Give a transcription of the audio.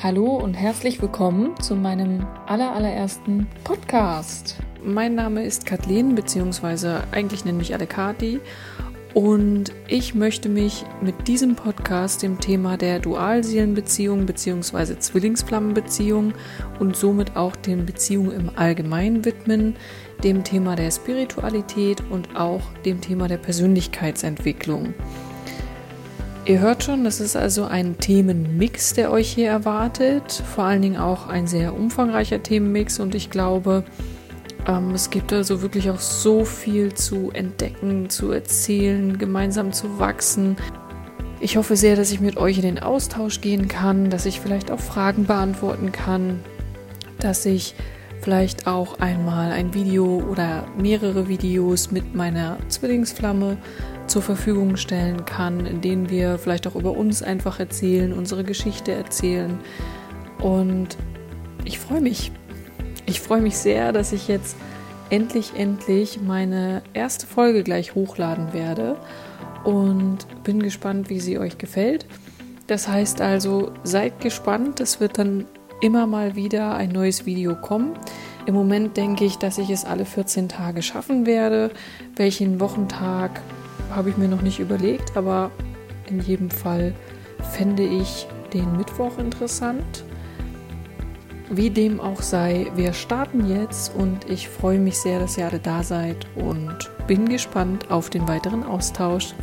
Hallo und herzlich willkommen zu meinem allerallerersten Podcast. Mein Name ist Kathleen, beziehungsweise eigentlich nennen mich alle Kati. Und ich möchte mich mit diesem Podcast dem Thema der Dualseelenbeziehung bzw. Zwillingsflammenbeziehung und somit auch den Beziehungen im Allgemeinen widmen, dem Thema der Spiritualität und auch dem Thema der Persönlichkeitsentwicklung. Ihr hört schon, das ist also ein Themenmix, der euch hier erwartet. Vor allen Dingen auch ein sehr umfangreicher Themenmix und ich glaube, ähm, es gibt also wirklich auch so viel zu entdecken, zu erzählen, gemeinsam zu wachsen. Ich hoffe sehr, dass ich mit euch in den Austausch gehen kann, dass ich vielleicht auch Fragen beantworten kann, dass ich vielleicht auch einmal ein Video oder mehrere Videos mit meiner Zwillingsflamme zur Verfügung stellen kann, in denen wir vielleicht auch über uns einfach erzählen, unsere Geschichte erzählen. Und ich freue mich. Ich freue mich sehr, dass ich jetzt endlich, endlich meine erste Folge gleich hochladen werde und bin gespannt, wie sie euch gefällt. Das heißt also, seid gespannt. Es wird dann immer mal wieder ein neues Video kommen. Im Moment denke ich, dass ich es alle 14 Tage schaffen werde. Welchen Wochentag habe ich mir noch nicht überlegt, aber in jedem Fall fände ich den Mittwoch interessant. Wie dem auch sei, wir starten jetzt und ich freue mich sehr, dass ihr alle da seid und bin gespannt auf den weiteren Austausch.